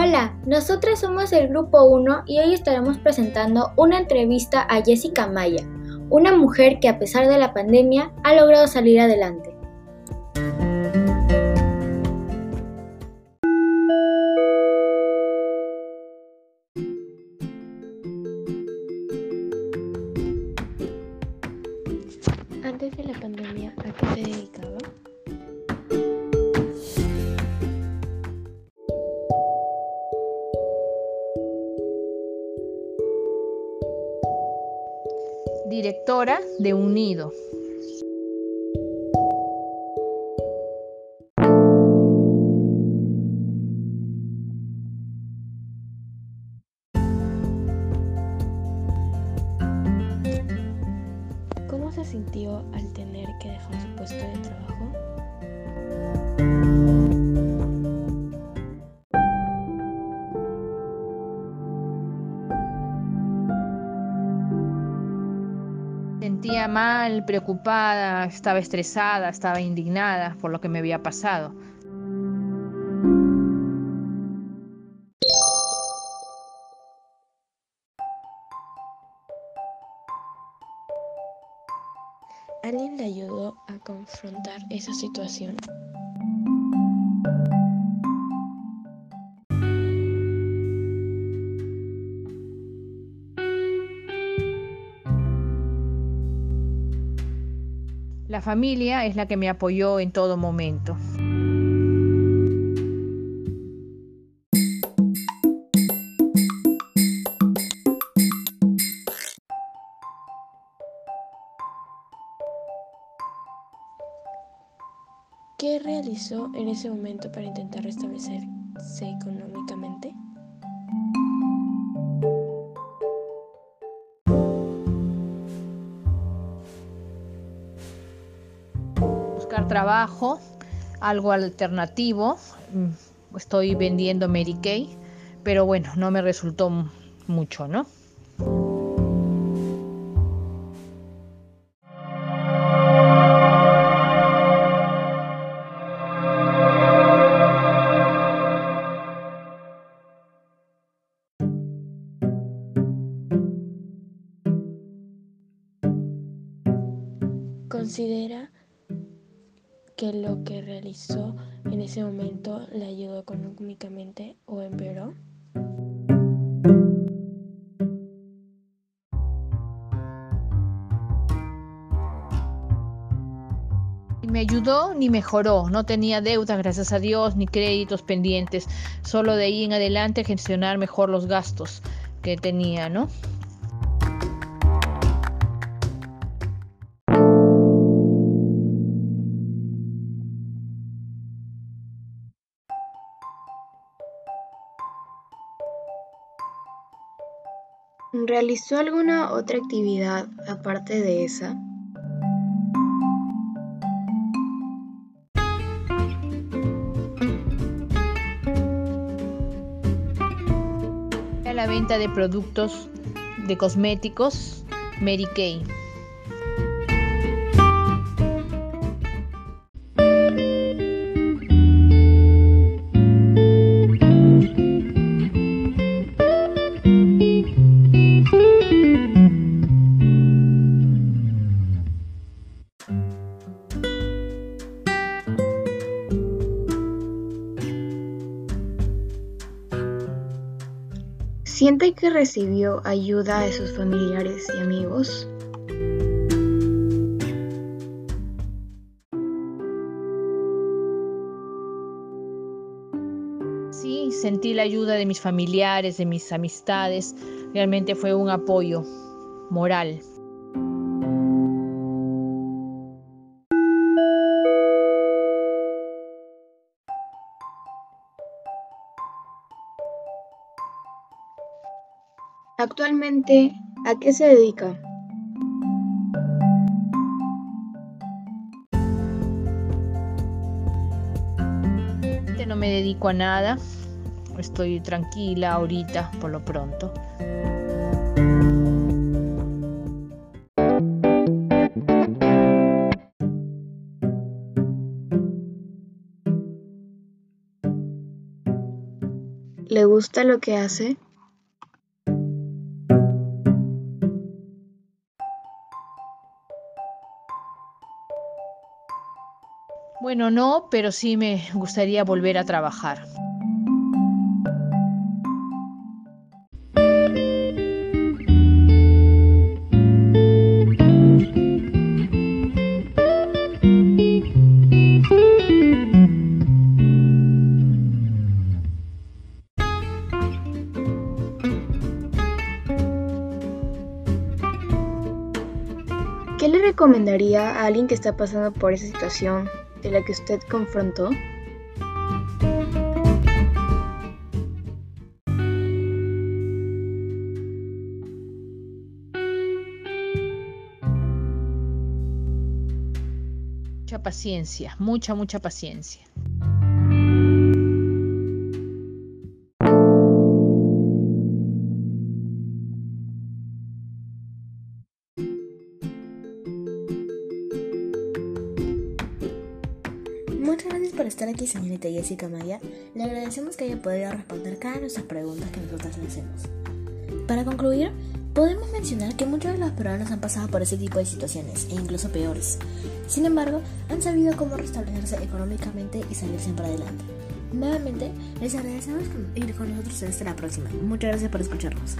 Hola, nosotros somos el Grupo 1 y hoy estaremos presentando una entrevista a Jessica Maya, una mujer que a pesar de la pandemia ha logrado salir adelante. Antes de la pandemia, ¿a qué se dedicaba? Directora de un nido. ¿Cómo se sintió al tener que dejar su puesto de trabajo? Sentía mal, preocupada, estaba estresada, estaba indignada por lo que me había pasado. ¿Alguien le ayudó a confrontar esa situación? La familia es la que me apoyó en todo momento. ¿Qué realizó en ese momento para intentar restablecerse económicamente? Trabajo, algo alternativo. Mm, Estoy vendiendo Mary Kay, pero bueno, no me resultó mucho, ¿no? ¿Considera que lo que realizó en ese momento le ayudó económicamente o empeoró? Me ayudó ni mejoró. No tenía deudas, gracias a Dios, ni créditos pendientes. Solo de ahí en adelante gestionar mejor los gastos que tenía, ¿no? ¿Realizó alguna otra actividad aparte de esa? La venta de productos de cosméticos Mary Kay. ¿Siente que recibió ayuda de sus familiares y amigos? Sí, sentí la ayuda de mis familiares, de mis amistades. Realmente fue un apoyo moral. Actualmente, ¿a qué se dedica? No me dedico a nada. Estoy tranquila ahorita por lo pronto. ¿Le gusta lo que hace? Bueno, no, pero sí me gustaría volver a trabajar. ¿Qué le recomendaría a alguien que está pasando por esa situación de la que usted confrontó? Mucha paciencia, mucha, mucha paciencia. Estar aquí, señorita Jessica Maya. Le agradecemos que haya podido responder cada de nuestras preguntas que nosotras le hacemos. Para concluir, podemos mencionar que muchos de los peruanos han pasado por ese tipo de situaciones, e incluso peores. Sin embargo, han sabido cómo restablecerse económicamente y salir siempre adelante. Nuevamente, les agradecemos ir con nosotros hasta la próxima. Muchas gracias por escucharnos.